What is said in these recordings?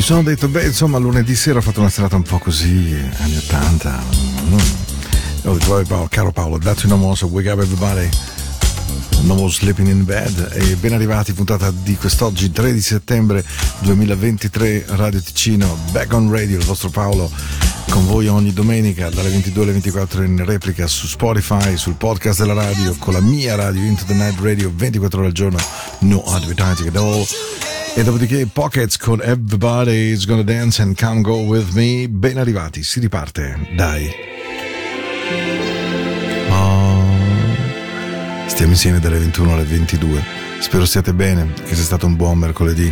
sono detto, beh, insomma, lunedì sera ho fatto una serata un po' così, anni 80. Mm. Caro Paolo, datti una mossa, wake up everybody. No more sleeping in bed. E ben arrivati, puntata di quest'oggi, 13 settembre 2023, Radio Ticino, back on radio, il vostro Paolo con voi ogni domenica dalle 22 alle 24 in replica su Spotify, sul podcast della radio, con la mia radio Into the Night Radio 24 ore al giorno, no advertising at all. E dopodiché Pockets con Everybody's Gonna Dance and Come Go With Me. Ben arrivati, si riparte, dai. Oh. Stiamo insieme dalle 21 alle 22. Spero stiate bene, che sia stato un buon mercoledì,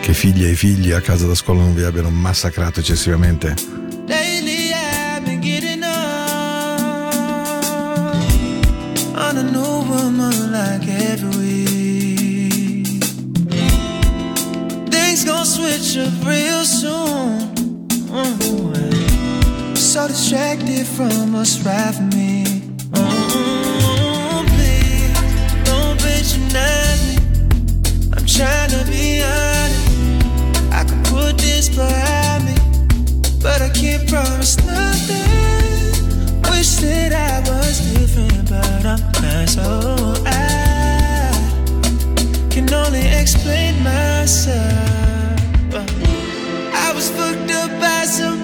che figli e figli a casa da scuola non vi abbiano massacrato eccessivamente. Up real soon. Mm-hmm. So distracted from what's right for me. Mm-hmm. Please, don't patronize me. I'm trying to be honest. I can put this behind me, but I can't promise nothing. Wish that I was different, but I'm not so I can only explain myself. I was fucked up by somebody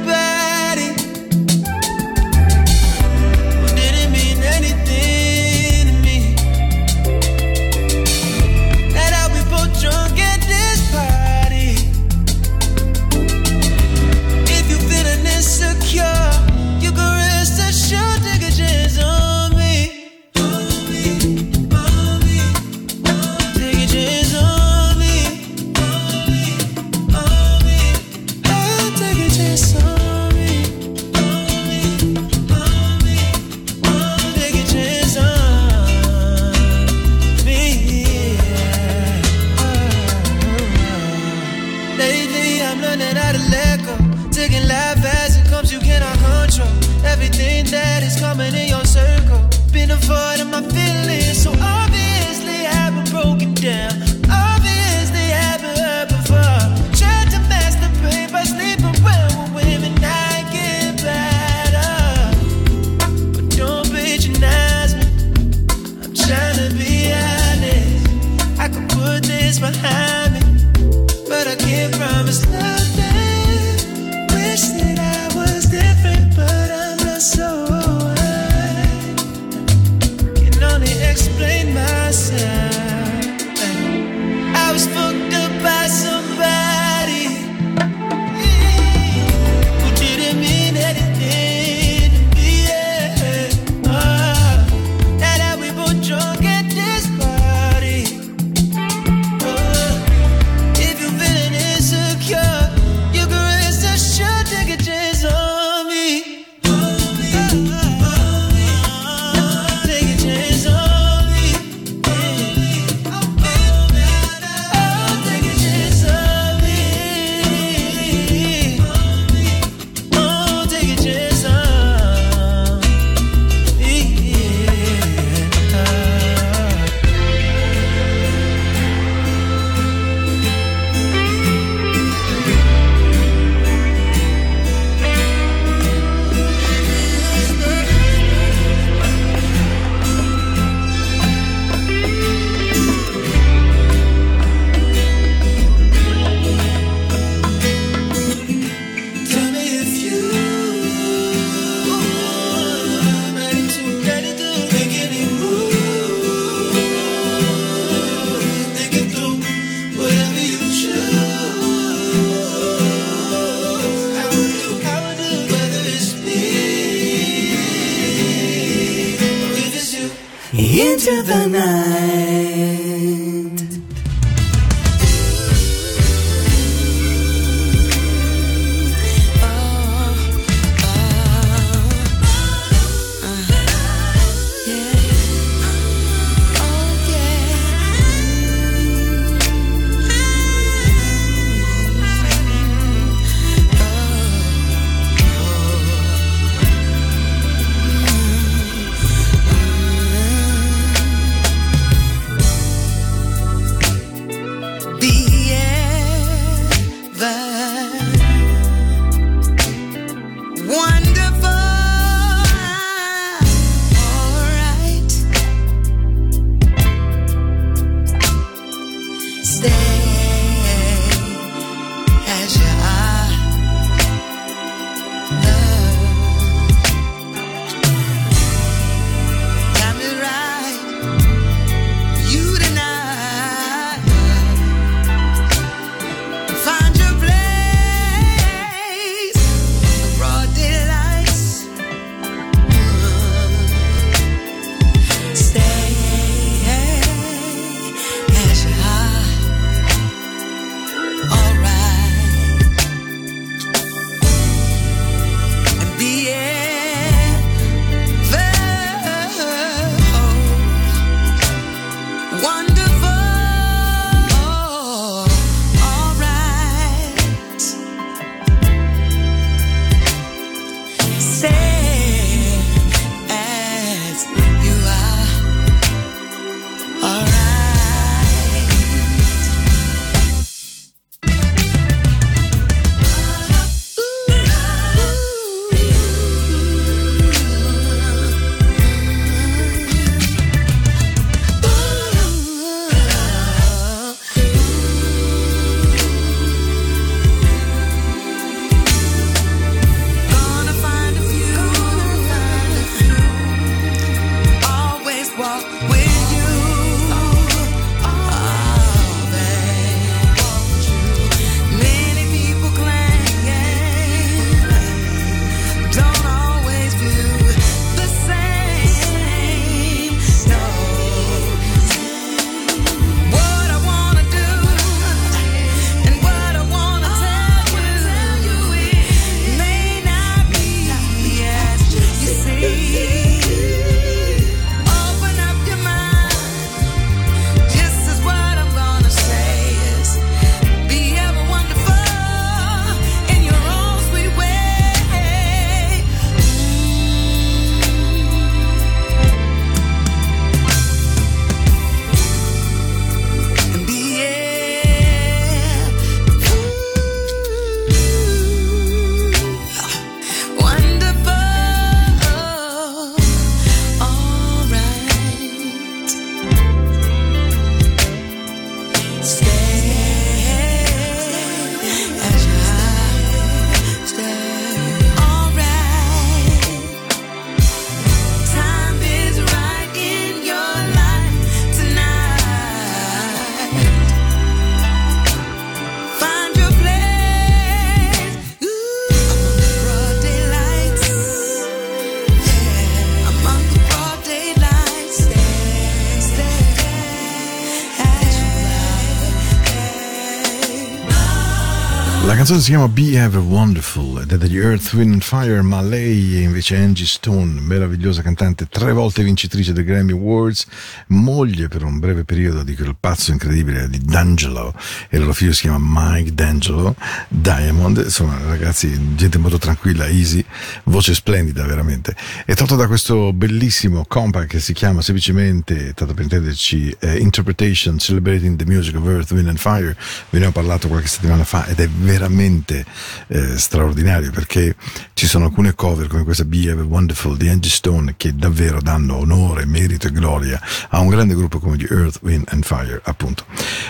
canzone si chiama Be Ever Wonderful ed è degli Earth, Wind and Fire, ma lei è invece Angie Stone, meravigliosa cantante, tre volte vincitrice dei Grammy Awards, moglie per un breve periodo di quel pazzo incredibile di D'Angelo e il loro figlio si chiama Mike D'Angelo, Diamond, insomma ragazzi, gente molto tranquilla, easy, voce splendida veramente. È tratto da questo bellissimo compact che si chiama semplicemente, tanto per intenderci, eh, Interpretation Celebrating the Music of Earth, Wind and Fire, ve ne ho parlato qualche settimana fa ed è veramente veramente eh, straordinario perché ci sono alcune cover come questa Be Ever Wonderful di Angie Stone che davvero danno onore, merito e gloria a un grande gruppo come gli Earth, Wind and Fire appunto.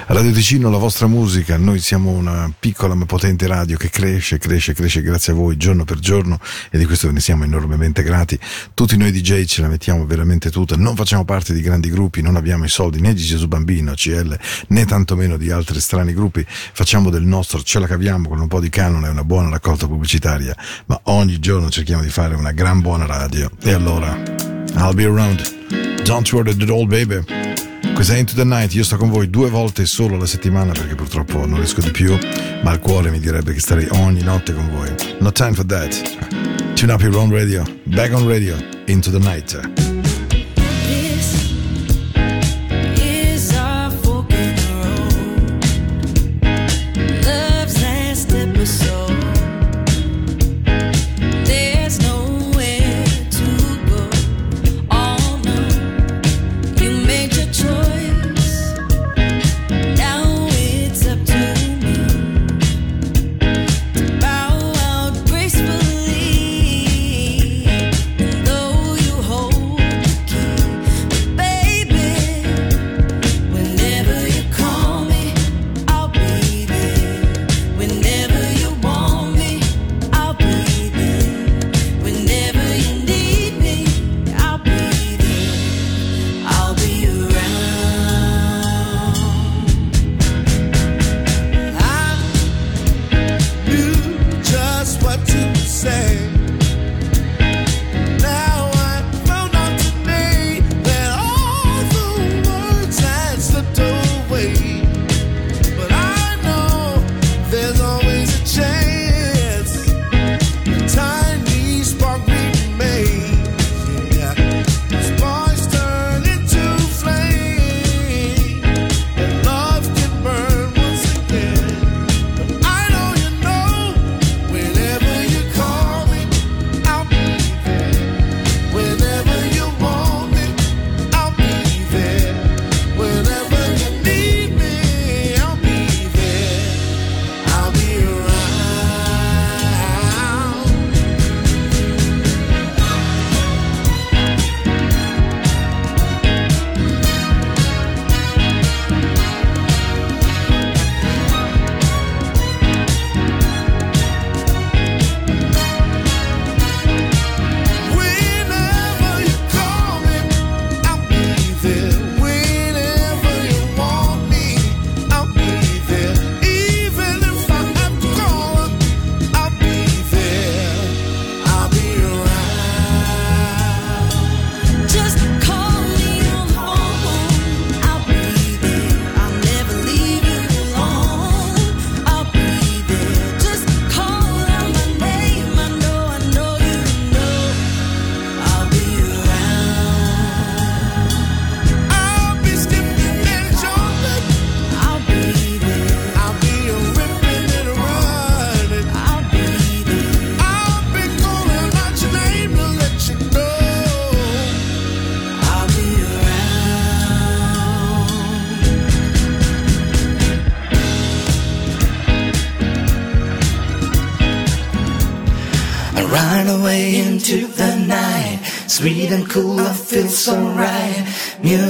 Radio Ticino, la vostra musica, noi siamo una piccola ma potente radio che cresce, cresce, cresce grazie a voi giorno per giorno e di questo ve ne siamo enormemente grati. Tutti noi DJ ce la mettiamo veramente tutta, non facciamo parte di grandi gruppi, non abbiamo i soldi né di Gesù Bambino, CL, né tantomeno di altri strani gruppi, facciamo del nostro, ce la caviamo con un po' di canone e una buona raccolta pubblicitaria, ma ogni giorno cerchiamo di fare una gran buona radio. E allora, I'll be around. Don't worry the old baby. Questa è Into the Night, io sto con voi due volte solo alla settimana perché purtroppo non riesco di più, ma il cuore mi direbbe che starei ogni notte con voi. No time for that. Tune up your own radio, back on radio, Into the Night.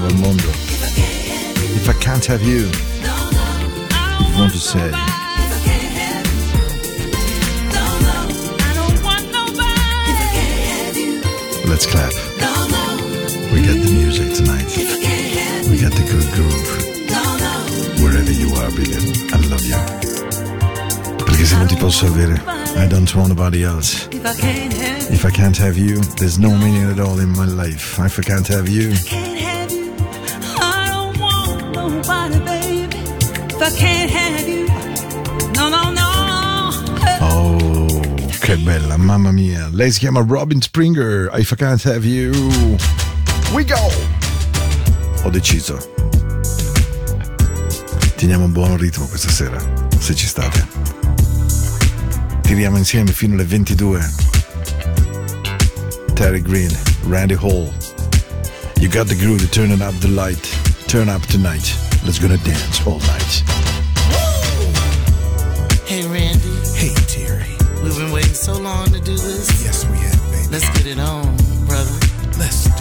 Al mondo. If I can't have you, you want to say, let's clap. We got the music tonight. We got the good groove. Wherever you are, baby, I love you. Perché se non ti posso avere, I don't want nobody else. If I can't have you, there's no meaning at all in my life. If I can't have you. Oh, che bella, mamma mia. Lei si chiama Robin Springer. If I can't have you, we go. Ho deciso. Teniamo un buon ritmo questa sera, se ci state. Tiriamo insieme fino alle 22. Terry Green, Randy Hall. You got the groove, to turn up the light. Turn up tonight. Let's gonna dance all night. so long to do this. Yes, we have, baby. Let's get it on, brother. Let's.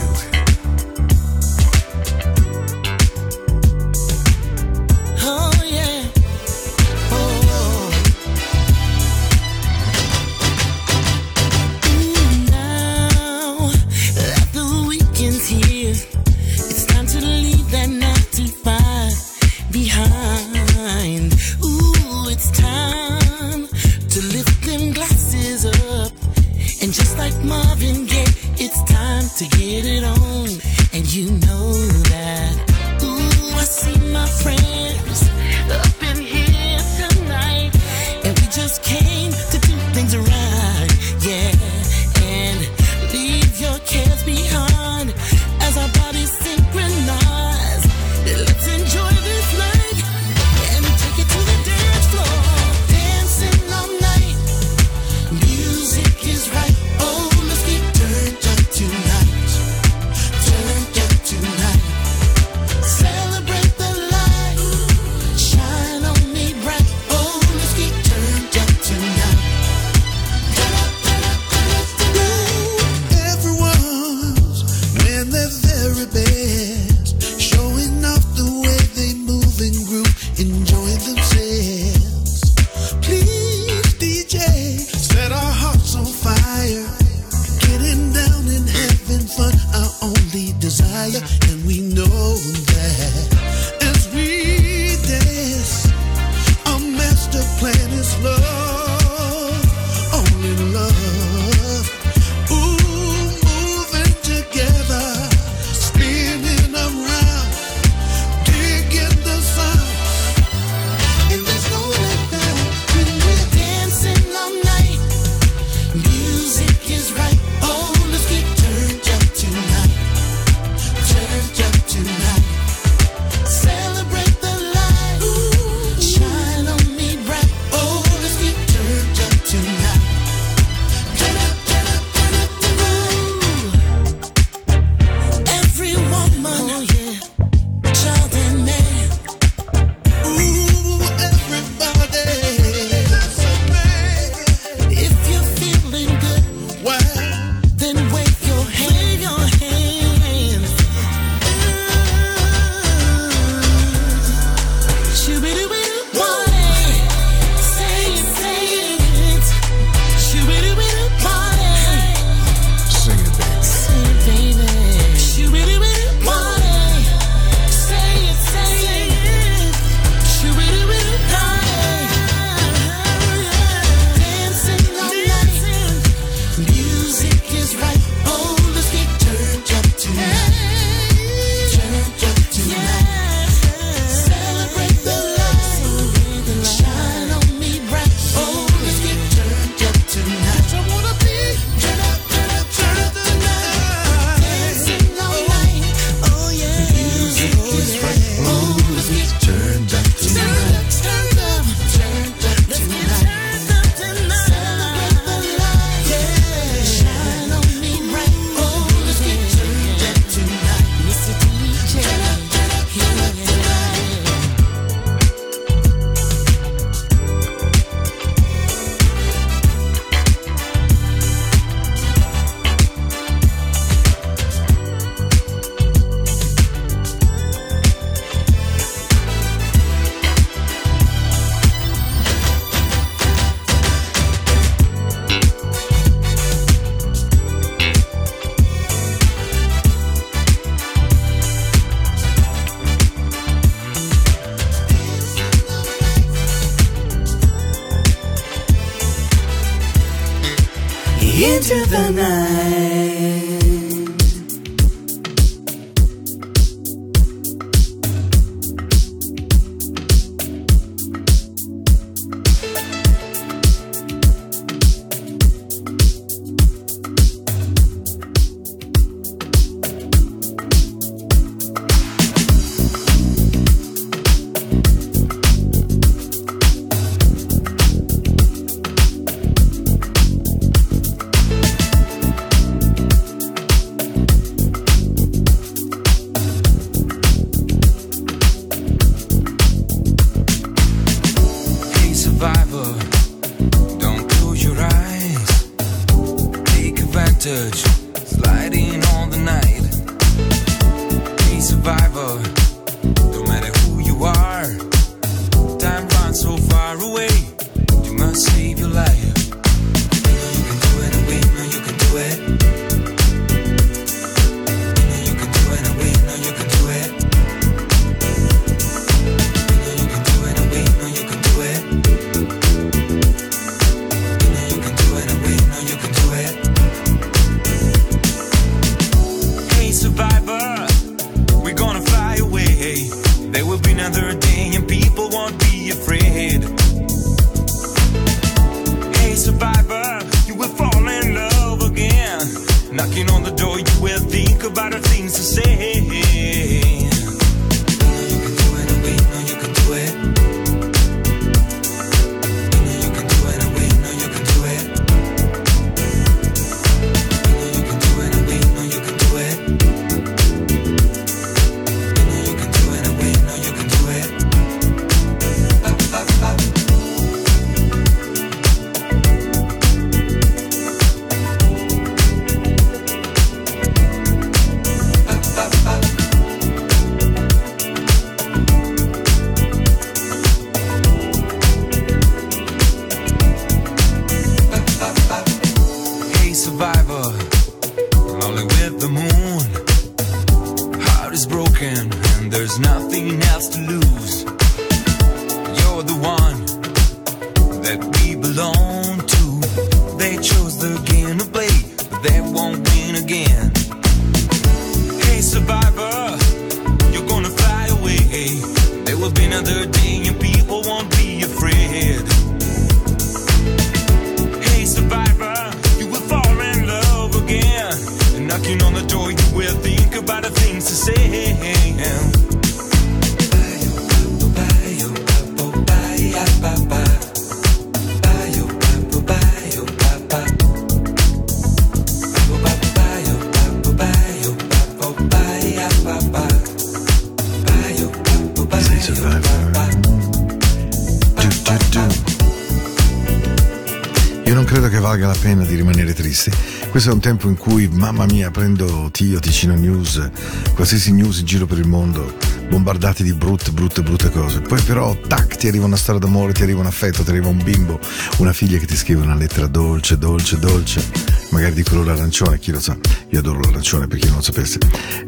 Questo è un tempo in cui, mamma mia, prendo Tio, Ticino News, qualsiasi news in giro per il mondo, bombardati di brutte, brutte, brutte cose. Poi però, tac, ti arriva una storia d'amore, ti arriva un affetto, ti arriva un bimbo, una figlia che ti scrive una lettera dolce, dolce, dolce, magari di colore arancione, chi lo sa. Io adoro l'arancione per chi non lo sapesse.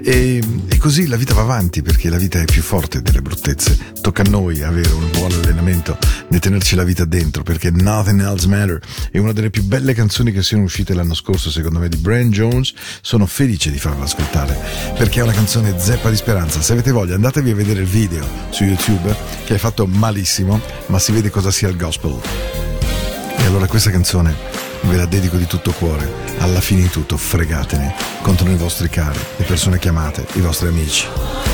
E, e così la vita va avanti perché la vita è più forte delle bruttezze. Tocca a noi avere un buon allenamento nel tenerci la vita dentro perché Nothing Else Matter è una delle più belle canzoni che siano uscite l'anno scorso secondo me di Brian Jones. Sono felice di farla ascoltare perché è una canzone zeppa di speranza. Se avete voglia andatevi a vedere il video su YouTube che è fatto malissimo ma si vede cosa sia il gospel. E allora questa canzone ve la dedico di tutto cuore. Alla fine di tutto, fregatene. Contano i vostri cari, le persone che amate, i vostri amici.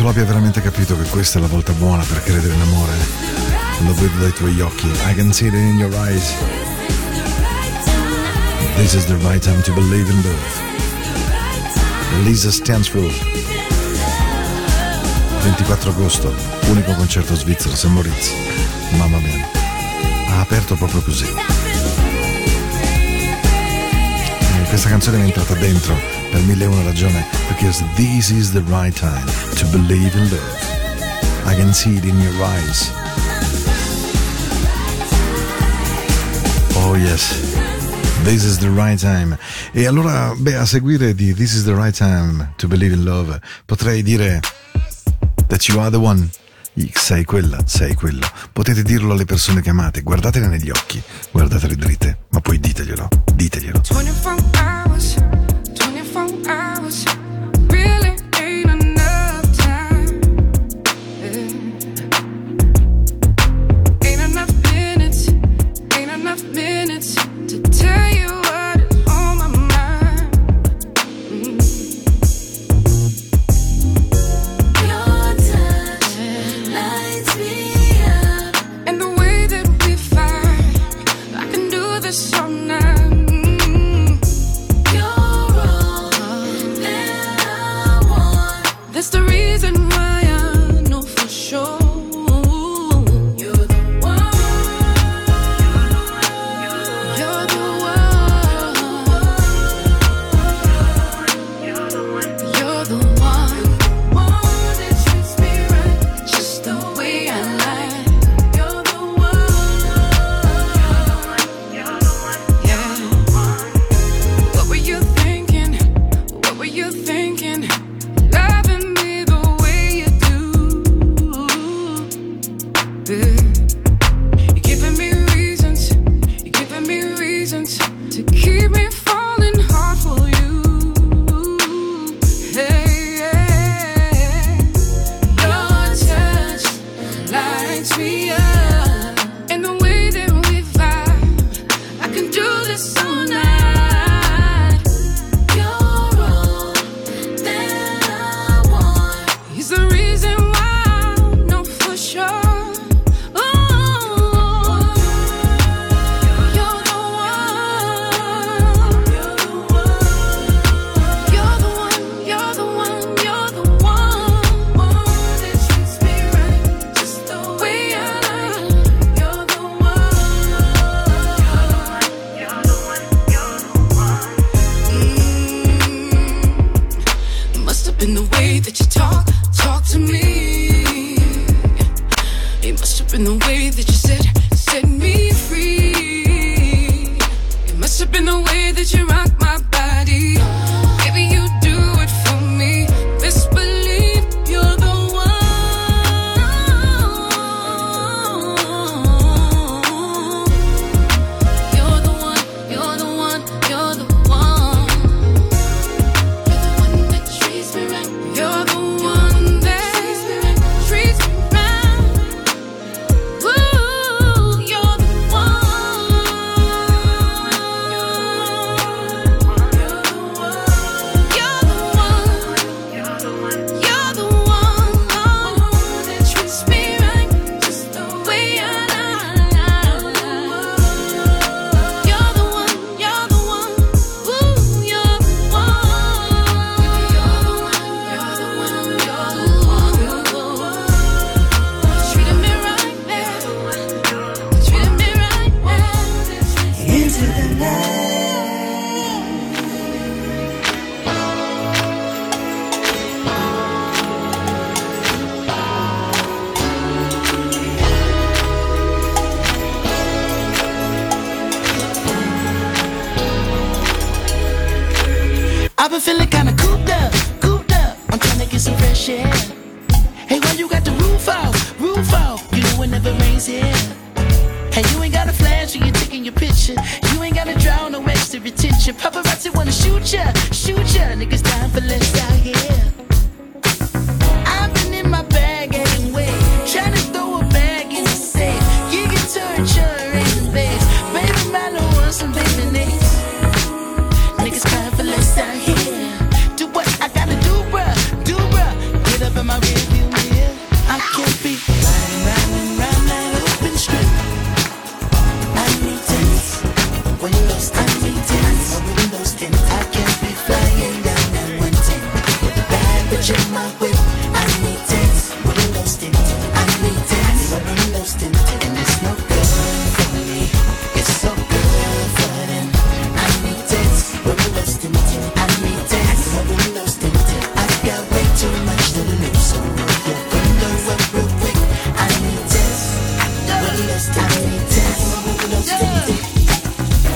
Tu l'abbia veramente capito che questa è la volta buona per credere in amore. Lo vedo dai tuoi occhi. I can see it in your eyes. This is the right time to believe in love. Lisa Stansfield. 24 agosto, unico concerto svizzero, St. Moritz. Mamma mia. Ha aperto proprio così. E questa canzone mi è entrata dentro per mille e una ragione, because this is the right time to believe in love. I can see it in your eyes. Oh yes. This is the right time. E allora, beh, a seguire di This is the right time to believe in love, potrei dire that you are the one. Sei quella, sei quello. Potete dirlo alle persone che amate, guardatele negli occhi, guardatele dritte, ma poi diteglielo, diteglielo. 24 hours, 24 hours, That's the reason why You better know it real quick. I need it, but I'm lost. I need it, but I'm lost in it.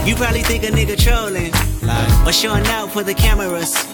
You probably think a nigga trolling. Or showing out for the cameras.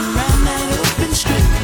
Thank you.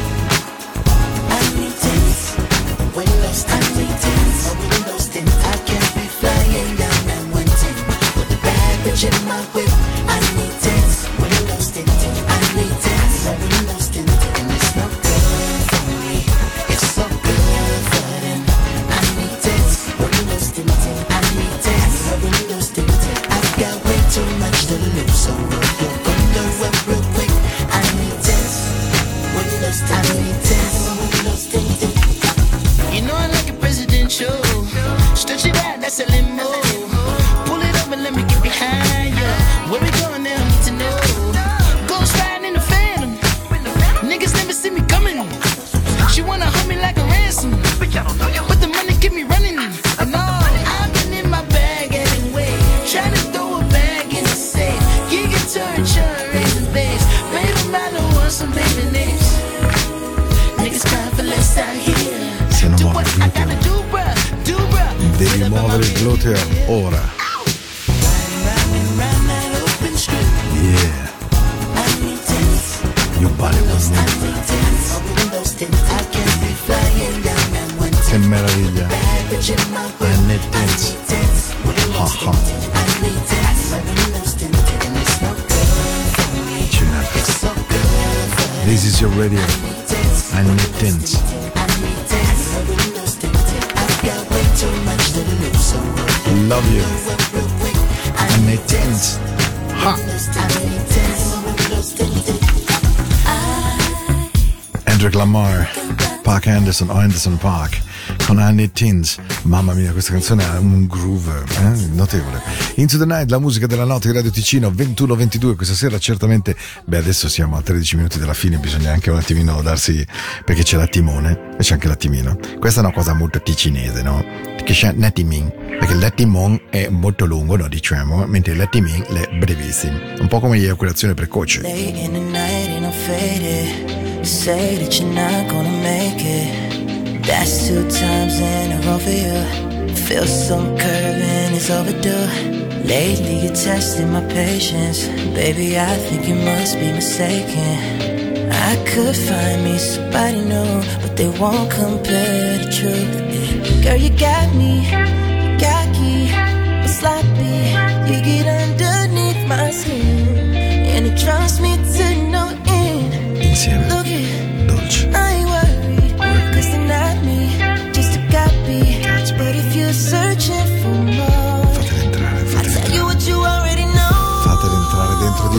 glúteo ora. Yeah. Your body was moving. Qué maravilla. I need dance. Ha ha. This is your radio. Park Anderson, Anderson Park con Annie Teens. Mamma mia, questa canzone ha un groove eh, notevole. Into the Night, la musica della notte di Radio Ticino 21-22. Questa sera certamente, beh, adesso siamo a 13 minuti dalla fine, bisogna anche un attimino darsi, perché c'è l'attimone e c'è anche l'attimino. Questa è una cosa molto ticinese, no? Che c'è l'attiming, perché l'attimon è molto lungo, no, diciamo, mentre l'attiming è brevissimo. Un po' come l'eiaculazione precoce. Late in the night and I'm faded. Say that you're not gonna make it. That's two times in a row for you. Feel some curving, it's overdue. Lately you're testing my patience. Baby, I think you must be mistaken. I could find me somebody new, but they won't compare the truth. Girl, you got me, cocky, but sloppy. You get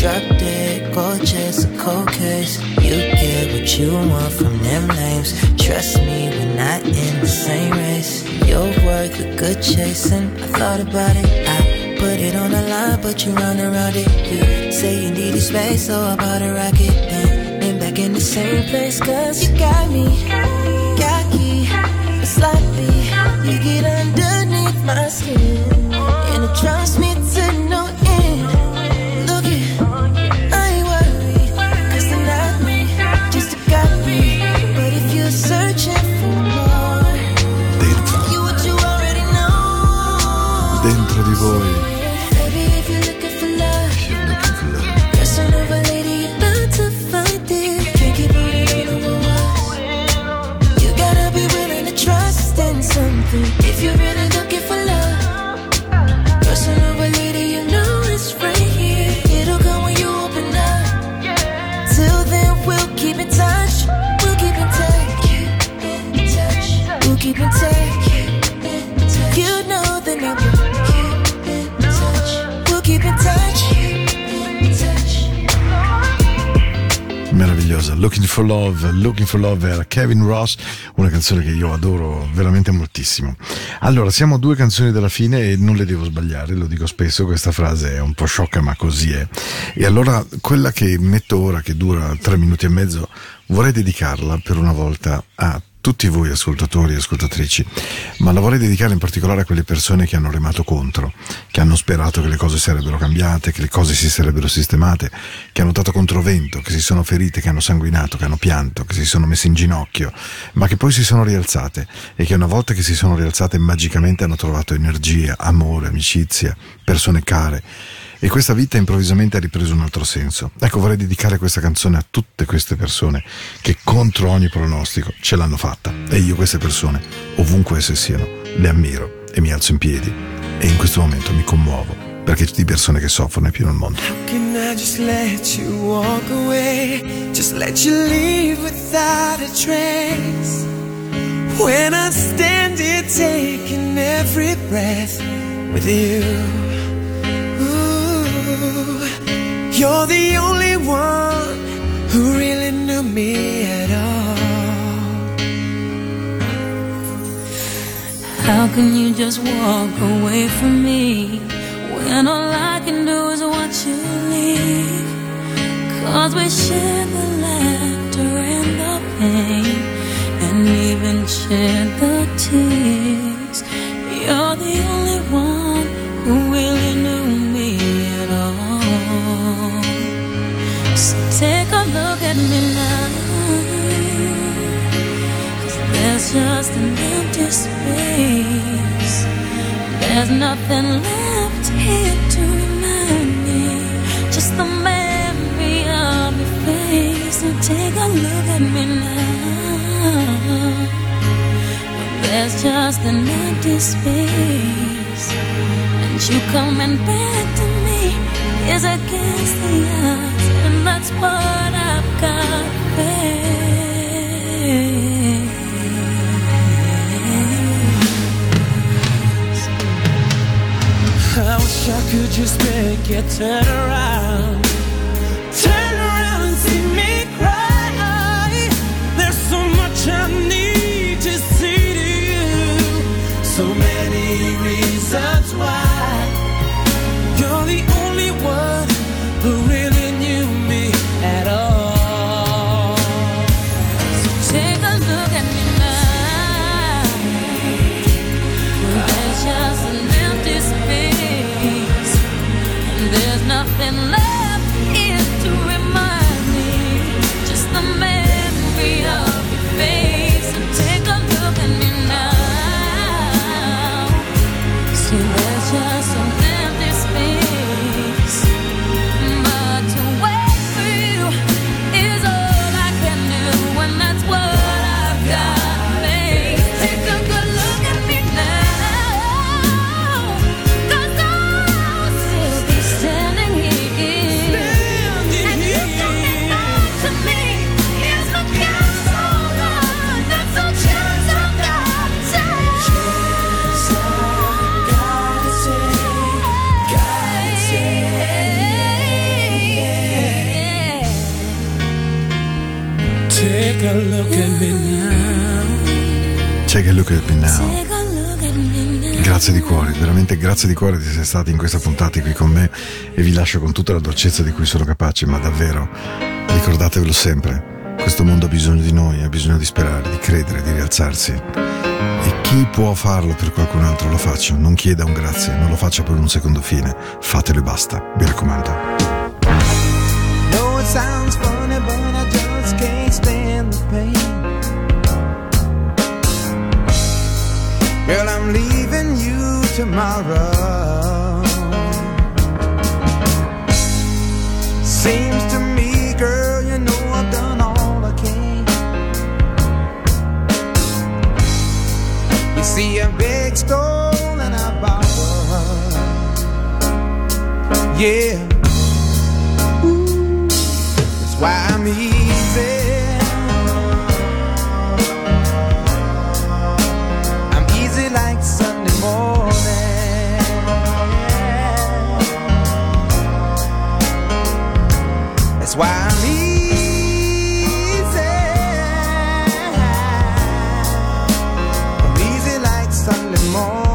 Drop dead, gorgeous, a cold case. You get what you want from them names. Trust me, we're not in the same race. You're worth a good chasing. I thought about it, I put it on the line, but you run around it. You say you need needed space, so I bought a rocket. Then, then back in the same place, cause you got me. Cocky, sloppy. You get underneath my skin. And it drives me Love, Looking for Love era Kevin Ross, una canzone che io adoro veramente moltissimo. Allora, siamo due canzoni dalla fine e non le devo sbagliare, lo dico spesso, questa frase è un po' sciocca ma così è. E allora quella che metto ora, che dura tre minuti e mezzo, vorrei dedicarla per una volta a tutti voi ascoltatori e ascoltatrici, ma la vorrei dedicare in particolare a quelle persone che hanno remato contro, che hanno sperato che le cose sarebbero cambiate, che le cose si sarebbero sistemate, che hanno dato controvento, che si sono ferite, che hanno sanguinato, che hanno pianto, che si sono messe in ginocchio, ma che poi si sono rialzate e che una volta che si sono rialzate magicamente hanno trovato energia, amore, amicizia, persone care e questa vita improvvisamente ha ripreso un altro senso. Ecco, vorrei dedicare questa canzone a tutte queste persone che contro ogni pronostico ce l'hanno fatta. E io queste persone, ovunque esse siano, le ammiro e mi alzo in piedi. E in questo momento mi commuovo perché di persone che soffrono è pieno il mondo. Can I just let you walk away? Just let you leave without a trace. When I stand here taking every breath with you. You're the only one who really knew me at all. How can you just walk away from me when all I can do is watch you leave? Cause we share the laughter and the pain, and even share the tears. You're the only at me now. There's just an empty space. There's nothing left here to remind me. Just the memory of your face. So take a look at me now. There's just an empty space. And you coming back to me is against the odds. And that's what face. I wish I could just make it turn around. Veramente grazie di cuore di essere stati in questa puntata qui con me e vi lascio con tutta la dolcezza di cui sono capace, ma davvero ricordatevelo sempre, questo mondo ha bisogno di noi, ha bisogno di sperare, di credere, di rialzarsi. E chi può farlo per qualcun altro lo faccia, non chieda un grazie, non lo faccia per un secondo fine, fatelo e basta, mi raccomando. know tomorrow. Seems to me, girl, you know I've done all I can. You see a big stone and I borrow. Yeah. That's why I'm easy. fall